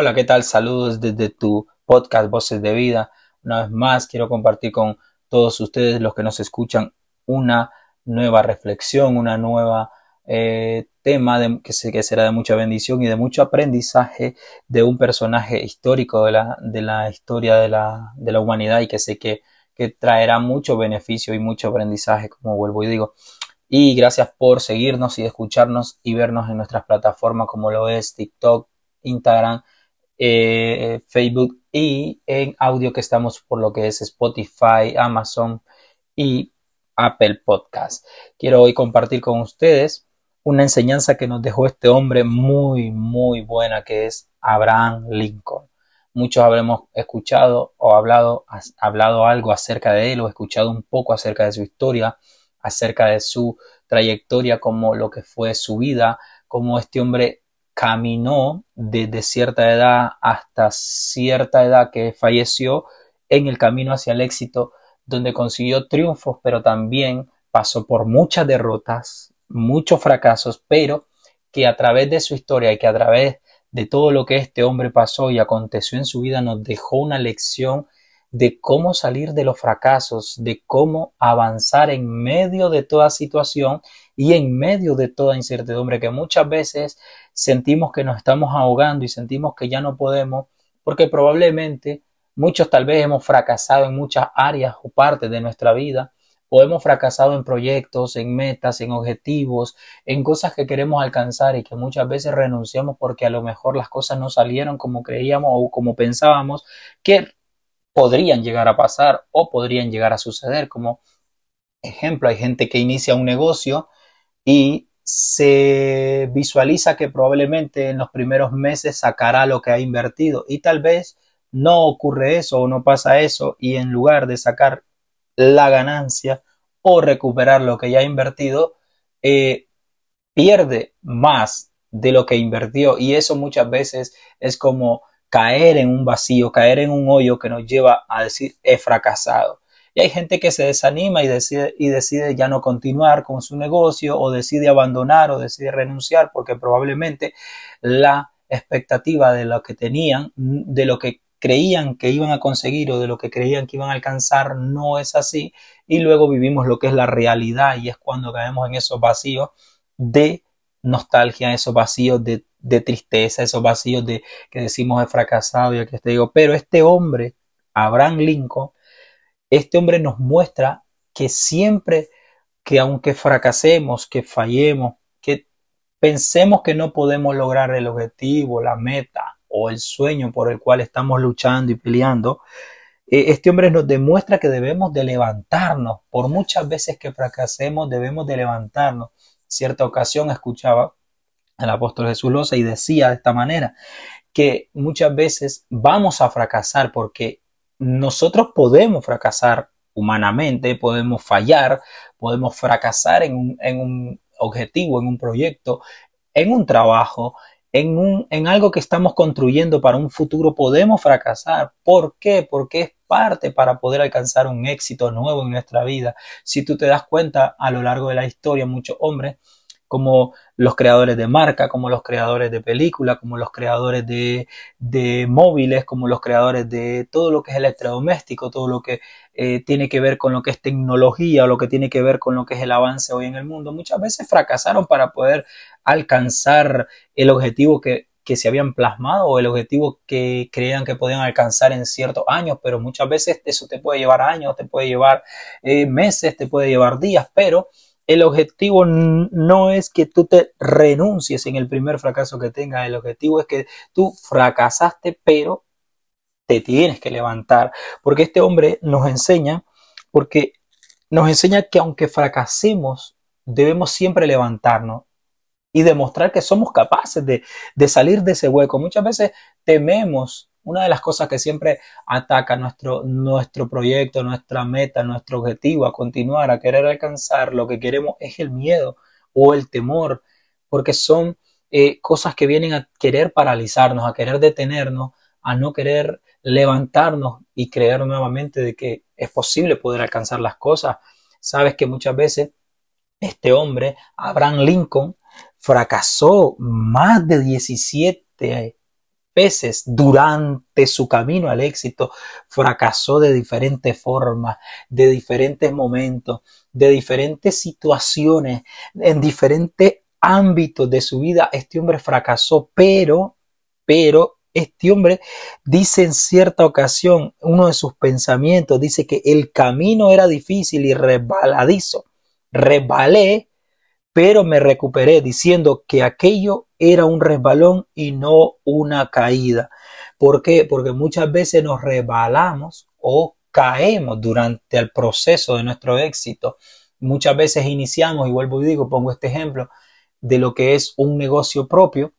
Hola, ¿qué tal? Saludos desde tu podcast Voces de Vida. Una vez más quiero compartir con todos ustedes los que nos escuchan una nueva reflexión, una nueva eh, tema que, sé que será de mucha bendición y de mucho aprendizaje de un personaje histórico de la, de la historia de la, de la humanidad y que sé que, que traerá mucho beneficio y mucho aprendizaje, como vuelvo y digo. Y gracias por seguirnos y escucharnos y vernos en nuestras plataformas como lo es TikTok, Instagram, eh, Facebook y en audio que estamos por lo que es Spotify, Amazon y Apple Podcast. Quiero hoy compartir con ustedes una enseñanza que nos dejó este hombre muy, muy buena que es Abraham Lincoln. Muchos habremos escuchado o hablado, hablado algo acerca de él o escuchado un poco acerca de su historia, acerca de su trayectoria, como lo que fue su vida, como este hombre caminó desde cierta edad hasta cierta edad que falleció en el camino hacia el éxito, donde consiguió triunfos, pero también pasó por muchas derrotas, muchos fracasos, pero que a través de su historia y que a través de todo lo que este hombre pasó y aconteció en su vida nos dejó una lección de cómo salir de los fracasos, de cómo avanzar en medio de toda situación y en medio de toda incertidumbre que muchas veces sentimos que nos estamos ahogando y sentimos que ya no podemos porque probablemente muchos tal vez hemos fracasado en muchas áreas o partes de nuestra vida o hemos fracasado en proyectos, en metas, en objetivos, en cosas que queremos alcanzar y que muchas veces renunciamos porque a lo mejor las cosas no salieron como creíamos o como pensábamos que podrían llegar a pasar o podrían llegar a suceder. Como ejemplo, hay gente que inicia un negocio y se visualiza que probablemente en los primeros meses sacará lo que ha invertido y tal vez no ocurre eso o no pasa eso y en lugar de sacar la ganancia o recuperar lo que ya ha invertido, eh, pierde más de lo que invirtió y eso muchas veces es como caer en un vacío, caer en un hoyo que nos lleva a decir he fracasado. Y hay gente que se desanima y decide, y decide ya no continuar con su negocio o decide abandonar o decide renunciar porque probablemente la expectativa de lo que tenían, de lo que creían que iban a conseguir o de lo que creían que iban a alcanzar no es así y luego vivimos lo que es la realidad y es cuando caemos en esos vacíos de nostalgia, esos vacíos de de tristeza, esos vacíos de que decimos he fracasado y aquí te digo, pero este hombre, Abraham Lincoln, este hombre nos muestra que siempre que aunque fracasemos, que fallemos, que pensemos que no podemos lograr el objetivo, la meta o el sueño por el cual estamos luchando y peleando, eh, este hombre nos demuestra que debemos de levantarnos. Por muchas veces que fracasemos, debemos de levantarnos. Cierta ocasión escuchaba el apóstol Jesús Loza y decía de esta manera que muchas veces vamos a fracasar porque nosotros podemos fracasar humanamente, podemos fallar, podemos fracasar en un, en un objetivo, en un proyecto, en un trabajo, en, un, en algo que estamos construyendo para un futuro, podemos fracasar. ¿Por qué? Porque es parte para poder alcanzar un éxito nuevo en nuestra vida. Si tú te das cuenta a lo largo de la historia, muchos hombres como los creadores de marca, como los creadores de película, como los creadores de, de, móviles, como los creadores de todo lo que es electrodoméstico, todo lo que eh, tiene que ver con lo que es tecnología o lo que tiene que ver con lo que es el avance hoy en el mundo, muchas veces fracasaron para poder alcanzar el objetivo que, que se habían plasmado o el objetivo que creían que podían alcanzar en ciertos años, pero muchas veces eso te puede llevar años, te puede llevar eh, meses, te puede llevar días, pero el objetivo no es que tú te renuncies en el primer fracaso que tengas, el objetivo es que tú fracasaste, pero te tienes que levantar, porque este hombre nos enseña, porque nos enseña que aunque fracasemos, debemos siempre levantarnos y demostrar que somos capaces de, de salir de ese hueco. Muchas veces tememos una de las cosas que siempre ataca nuestro, nuestro proyecto, nuestra meta, nuestro objetivo, a continuar, a querer alcanzar lo que queremos es el miedo o el temor, porque son eh, cosas que vienen a querer paralizarnos, a querer detenernos, a no querer levantarnos y creer nuevamente de que es posible poder alcanzar las cosas. Sabes que muchas veces este hombre, Abraham Lincoln, fracasó más de 17 veces durante su camino al éxito fracasó de diferentes formas, de diferentes momentos, de diferentes situaciones, en diferentes ámbitos de su vida. Este hombre fracasó, pero, pero este hombre dice en cierta ocasión, uno de sus pensamientos, dice que el camino era difícil y resbaladizo. Resbalé, pero me recuperé diciendo que aquello era un resbalón y no una caída. ¿Por qué? Porque muchas veces nos resbalamos o caemos durante el proceso de nuestro éxito. Muchas veces iniciamos, y vuelvo y digo, pongo este ejemplo, de lo que es un negocio propio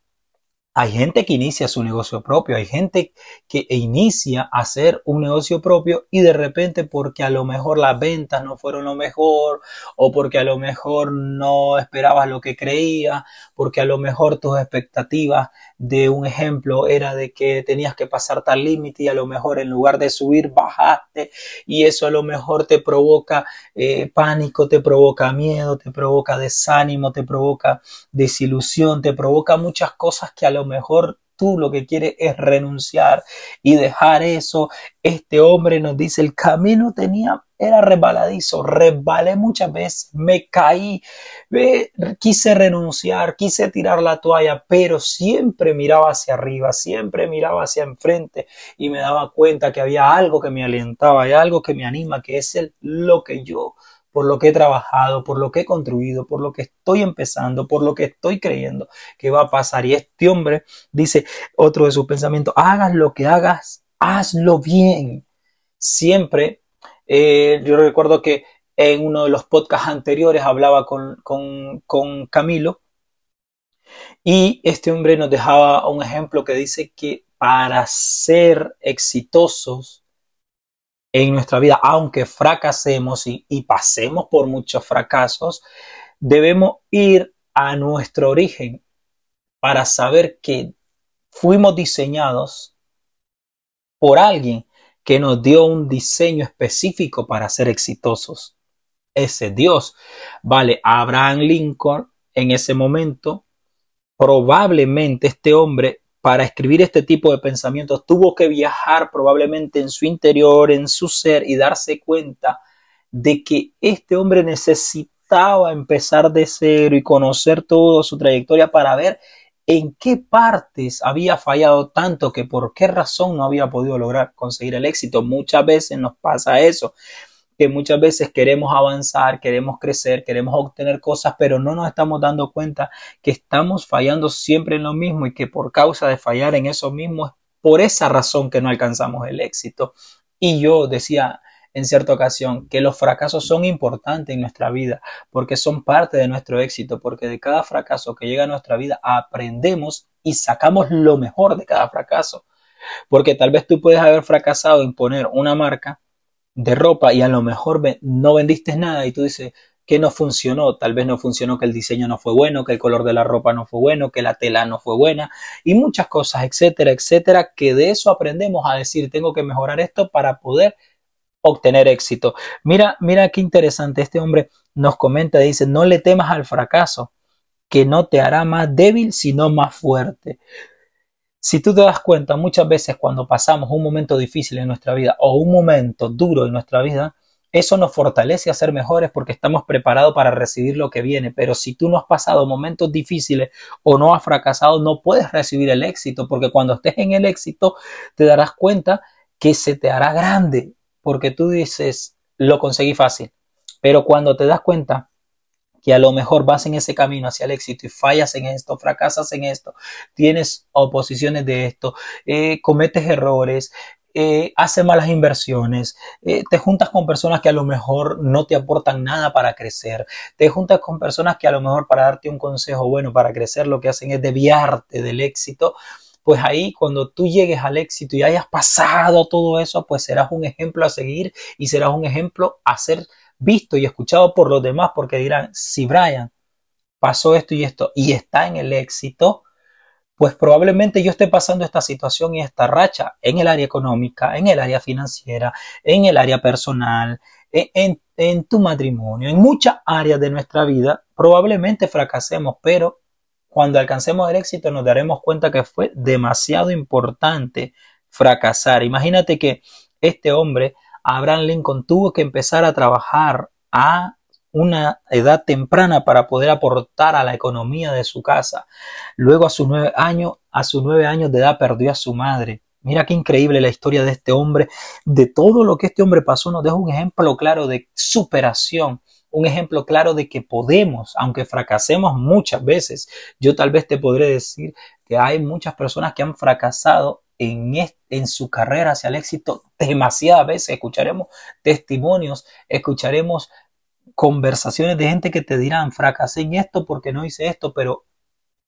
hay gente que inicia su negocio propio, hay gente que inicia a hacer un negocio propio y de repente porque a lo mejor las ventas no fueron lo mejor o porque a lo mejor no esperabas lo que creías, porque a lo mejor tus expectativas de un ejemplo era de que tenías que pasar tal límite y a lo mejor en lugar de subir bajaste y eso a lo mejor te provoca eh, pánico, te provoca miedo, te provoca desánimo, te provoca desilusión, te provoca muchas cosas que a lo mejor tú lo que quieres es renunciar y dejar eso. Este hombre nos dice, el camino tenía, era resbaladizo, resbalé muchas veces, me caí, quise renunciar, quise tirar la toalla, pero siempre miraba hacia arriba, siempre miraba hacia enfrente y me daba cuenta que había algo que me alentaba, hay algo que me anima, que es el, lo que yo por lo que he trabajado, por lo que he construido, por lo que estoy empezando, por lo que estoy creyendo que va a pasar. Y este hombre dice, otro de sus pensamientos, hagas lo que hagas, hazlo bien. Siempre, eh, yo recuerdo que en uno de los podcasts anteriores hablaba con, con, con Camilo y este hombre nos dejaba un ejemplo que dice que para ser exitosos, en nuestra vida, aunque fracasemos y, pasemos por muchos fracasos, debemos ir a nuestro origen para saber que fuimos diseñados por alguien que nos dio un diseño específico para ser exitosos. Ese Dios, vale, Abraham Lincoln en ese momento, probablemente este hombre para escribir este tipo de pensamientos tuvo que viajar probablemente en su interior, en su ser y darse cuenta de que este hombre necesitaba empezar de cero y conocer toda su trayectoria para ver en qué partes había fallado tanto que por qué razón no había podido lograr conseguir el éxito. Muchas veces nos pasa eso que muchas veces queremos avanzar, queremos crecer, queremos obtener cosas, pero no nos estamos dando cuenta que estamos fallando siempre en lo mismo y que por causa de fallar en eso mismo es por esa razón que no alcanzamos el éxito. Y yo decía en cierta ocasión que los fracasos son importantes en nuestra vida porque son parte de nuestro éxito, porque de cada fracaso que llega a nuestra vida aprendemos y sacamos lo mejor de cada fracaso. Porque tal vez tú puedes haber fracasado en poner una marca de ropa y a lo mejor no vendiste nada y tú dices que no funcionó, tal vez no funcionó que el diseño no fue bueno, que el color de la ropa no fue bueno, que la tela no fue buena y muchas cosas, etcétera, etcétera, que de eso aprendemos a decir, tengo que mejorar esto para poder obtener éxito. Mira, mira qué interesante, este hombre nos comenta, dice, no le temas al fracaso, que no te hará más débil, sino más fuerte. Si tú te das cuenta, muchas veces cuando pasamos un momento difícil en nuestra vida o un momento duro en nuestra vida, eso nos fortalece a ser mejores porque estamos preparados para recibir lo que viene. Pero si tú no has pasado momentos difíciles o no has fracasado, no puedes recibir el éxito porque cuando estés en el éxito te darás cuenta que se te hará grande porque tú dices, lo conseguí fácil. Pero cuando te das cuenta que a lo mejor vas en ese camino hacia el éxito y fallas en esto, fracasas en esto, tienes oposiciones de esto, eh, cometes errores, eh, haces malas inversiones, eh, te juntas con personas que a lo mejor no te aportan nada para crecer, te juntas con personas que a lo mejor para darte un consejo bueno para crecer lo que hacen es desviarte del éxito, pues ahí cuando tú llegues al éxito y hayas pasado todo eso, pues serás un ejemplo a seguir y serás un ejemplo a ser visto y escuchado por los demás porque dirán, si Brian pasó esto y esto y está en el éxito, pues probablemente yo esté pasando esta situación y esta racha en el área económica, en el área financiera, en el área personal, en, en, tu matrimonio, en muchas áreas de nuestra vida, probablemente fracasemos, pero cuando alcancemos el éxito nos daremos cuenta que fue demasiado importante fracasar. Imagínate que este hombre, Abraham Lincoln, tuvo que empezar a trabajar a una edad temprana para poder aportar a la economía de su casa. Luego a sus nueve años, a sus nueve años de edad perdió a su madre. Mira qué increíble la historia de este hombre, de todo lo que este hombre pasó, nos deja un ejemplo claro de superación, un ejemplo claro de que podemos, aunque fracasemos muchas veces. Yo tal vez te podré decir que hay muchas personas que han fracasado en, en su carrera hacia el éxito demasiadas veces. Escucharemos testimonios, escucharemos conversaciones de gente que te dirán, fracasé en esto porque no hice esto, pero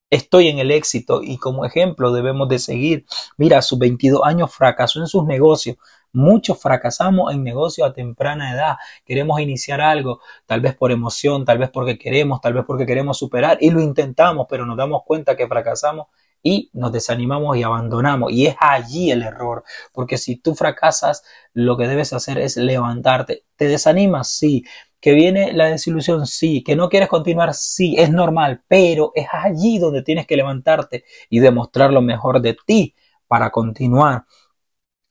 estoy en el éxito y como ejemplo debemos de seguir. Mira, a sus 22 años fracasó en sus negocios. Muchos fracasamos en negocios a temprana edad. Queremos iniciar algo, tal vez por emoción, tal vez porque queremos, tal vez porque queremos superar y lo intentamos, pero nos damos cuenta que fracasamos y nos desanimamos y abandonamos. Y es allí el error, porque si tú fracasas, lo que debes hacer es levantarte. ¿Te desanimas? Sí que viene la desilusión, sí, que no quieres continuar, sí, es normal, pero es allí donde tienes que levantarte y demostrar lo mejor de ti para continuar.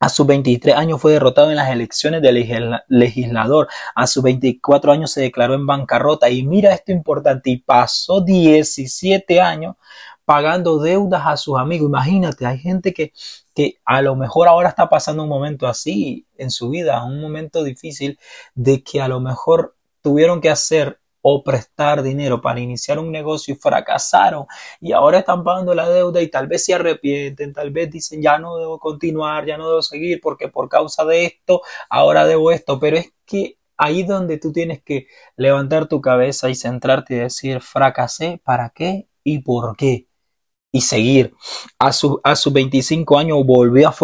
A sus 23 años fue derrotado en las elecciones de legislador. A sus 24 años se declaró en bancarrota. Y mira esto importante, y pasó 17 años pagando deudas a sus amigos. Imagínate, hay gente que, que a lo mejor ahora está pasando un momento así en su vida, un momento difícil, de que a lo mejor tuvieron que hacer o prestar dinero para iniciar un negocio y fracasaron y ahora están pagando la deuda y tal vez se arrepienten, tal vez dicen ya no debo continuar, ya no debo seguir porque por causa de esto ahora debo esto, pero es que ahí donde tú tienes que levantar tu cabeza y centrarte y decir fracasé, ¿para qué y por qué? Y seguir. A, su, a sus 25 años volvió a,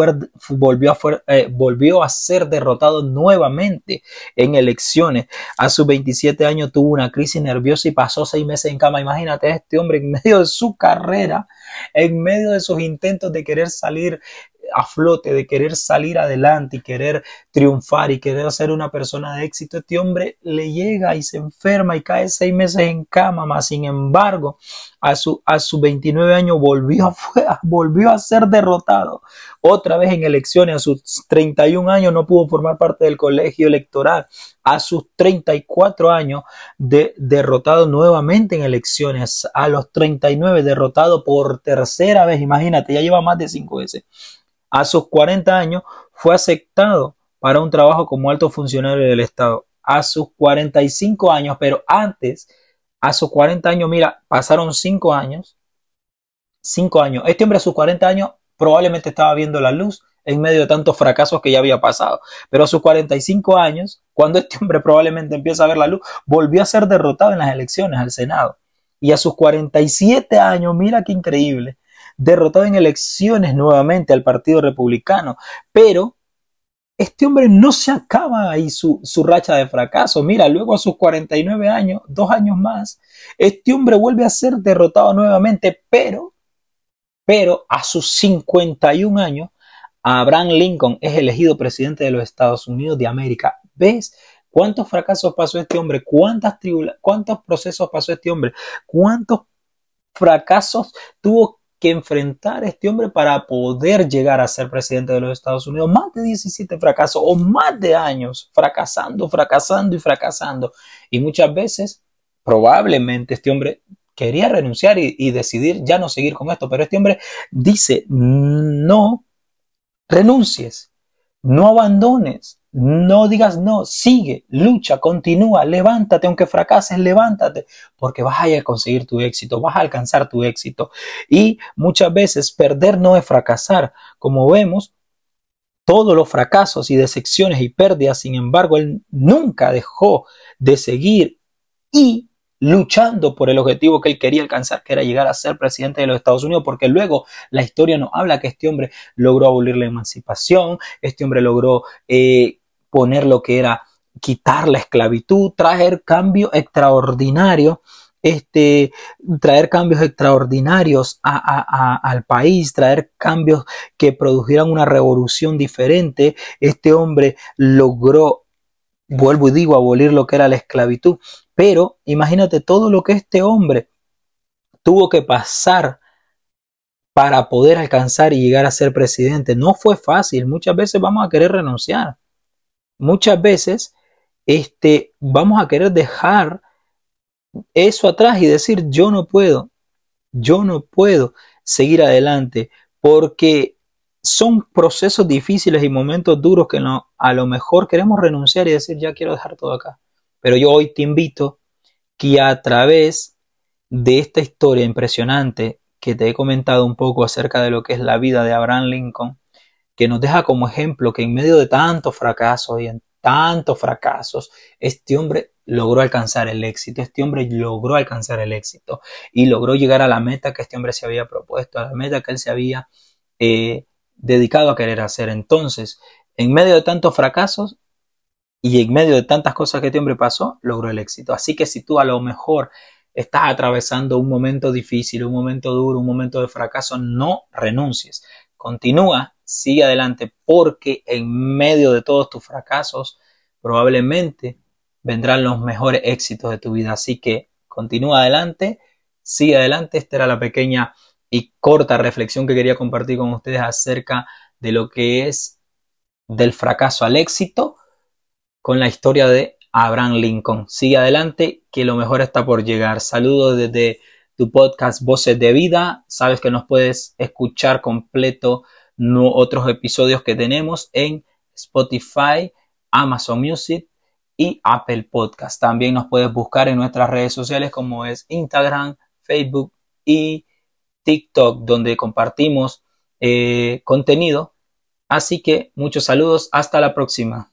volvió, a eh, volvió a ser derrotado nuevamente en elecciones. A sus 27 años tuvo una crisis nerviosa y pasó seis meses en cama. Imagínate a este hombre en medio de su carrera, en medio de sus intentos de querer salir a flote, de querer salir adelante y querer triunfar y querer ser una persona de éxito, este hombre le llega y se enferma y cae seis meses en cama, más sin embargo, a su, a sus 29 años volvió a, volvió a ser derrotado. Otra vez en elecciones, a sus 31 años no pudo formar parte del colegio electoral, a sus 34 años de, derrotado nuevamente en elecciones, a los 39 derrotado por tercera vez, imagínate, ya lleva más de cinco veces a sus 40 años fue aceptado para un trabajo como alto funcionario del Estado. A sus 45 años, pero antes, a sus 40 años, mira, pasaron 5 años. 5 años. Este hombre a sus 40 años probablemente estaba viendo la luz en medio de tantos fracasos que ya había pasado. Pero a sus 45 años, cuando este hombre probablemente empieza a ver la luz, volvió a ser derrotado en las elecciones al Senado. Y a sus 47 años, mira qué increíble, derrotado en elecciones nuevamente al Partido Republicano, pero este hombre no se acaba ahí su, su, racha de fracaso. Mira, luego a sus 49 años, dos años más, este hombre vuelve a ser derrotado nuevamente, pero, pero a sus 51 años, Abraham Lincoln es elegido presidente de los Estados Unidos de América. ¿Ves? ¿Cuántos fracasos pasó este hombre? ¿Cuántas ¿Cuántos procesos pasó este hombre? ¿Cuántos fracasos tuvo que enfrentar a este hombre para poder llegar a ser presidente de los Estados Unidos. Más de 17 fracasos o más de años fracasando, fracasando y fracasando. Y muchas veces, probablemente este hombre quería renunciar y, y decidir ya no seguir con esto, pero este hombre dice, no renuncies, no abandones, no digas no, sigue, lucha, continúa, levántate, aunque fracases, levántate, porque vas a conseguir tu éxito, vas a alcanzar tu éxito. Y muchas veces perder no es fracasar. Como vemos, todos los fracasos y decepciones y pérdidas, sin embargo, él nunca dejó de seguir y luchando por el objetivo que él quería alcanzar, que era llegar a ser presidente de los Estados Unidos, porque luego la historia nos habla que este hombre logró abolir la emancipación, este hombre logró eh, poner lo que era quitar la esclavitud, traer cambios extraordinarios, este, traer cambios extraordinarios al país, traer cambios que produjeran una revolución diferente. Este hombre logró, vuelvo y digo, abolir lo que era la esclavitud. Pero imagínate todo lo que este hombre tuvo que pasar para poder alcanzar y llegar a ser presidente. No fue fácil. Muchas veces vamos a querer renunciar. Muchas veces este, vamos a querer dejar eso atrás y decir, yo no puedo, yo no puedo seguir adelante porque son procesos difíciles y momentos duros que no, a lo mejor queremos renunciar y decir, ya quiero dejar todo acá. Pero yo hoy te invito que a través de esta historia impresionante que te he comentado un poco acerca de lo que es la vida de Abraham Lincoln, que nos deja como ejemplo que en medio de tantos fracasos y en tantos fracasos, este hombre logró alcanzar el éxito, este hombre logró alcanzar el éxito y logró llegar a la meta que este hombre se había propuesto, a la meta que él se había eh, dedicado a querer hacer. Entonces, en medio de tantos fracasos y en medio de tantas cosas que este hombre pasó, logró el éxito. Así que si tú a lo mejor estás atravesando un momento difícil, un momento duro, un momento de fracaso, no renuncies. Continúa, sigue adelante, porque en medio de todos tus fracasos, probablemente vendrán los mejores éxitos de tu vida. Así que continúa adelante, sigue adelante. Esta era la pequeña y corta reflexión que quería compartir con ustedes acerca de lo que es del fracaso al éxito con la historia de Abraham Lincoln. Sigue adelante, que lo mejor está por llegar. Saludos desde tu podcast Voces de Vida. Sabes que nos puedes escuchar completo no, otros episodios que tenemos en Spotify, Amazon Music y Apple Podcast. También nos puedes buscar en nuestras redes sociales como es Instagram, Facebook y TikTok, donde compartimos eh, contenido. Así que muchos saludos, hasta la próxima.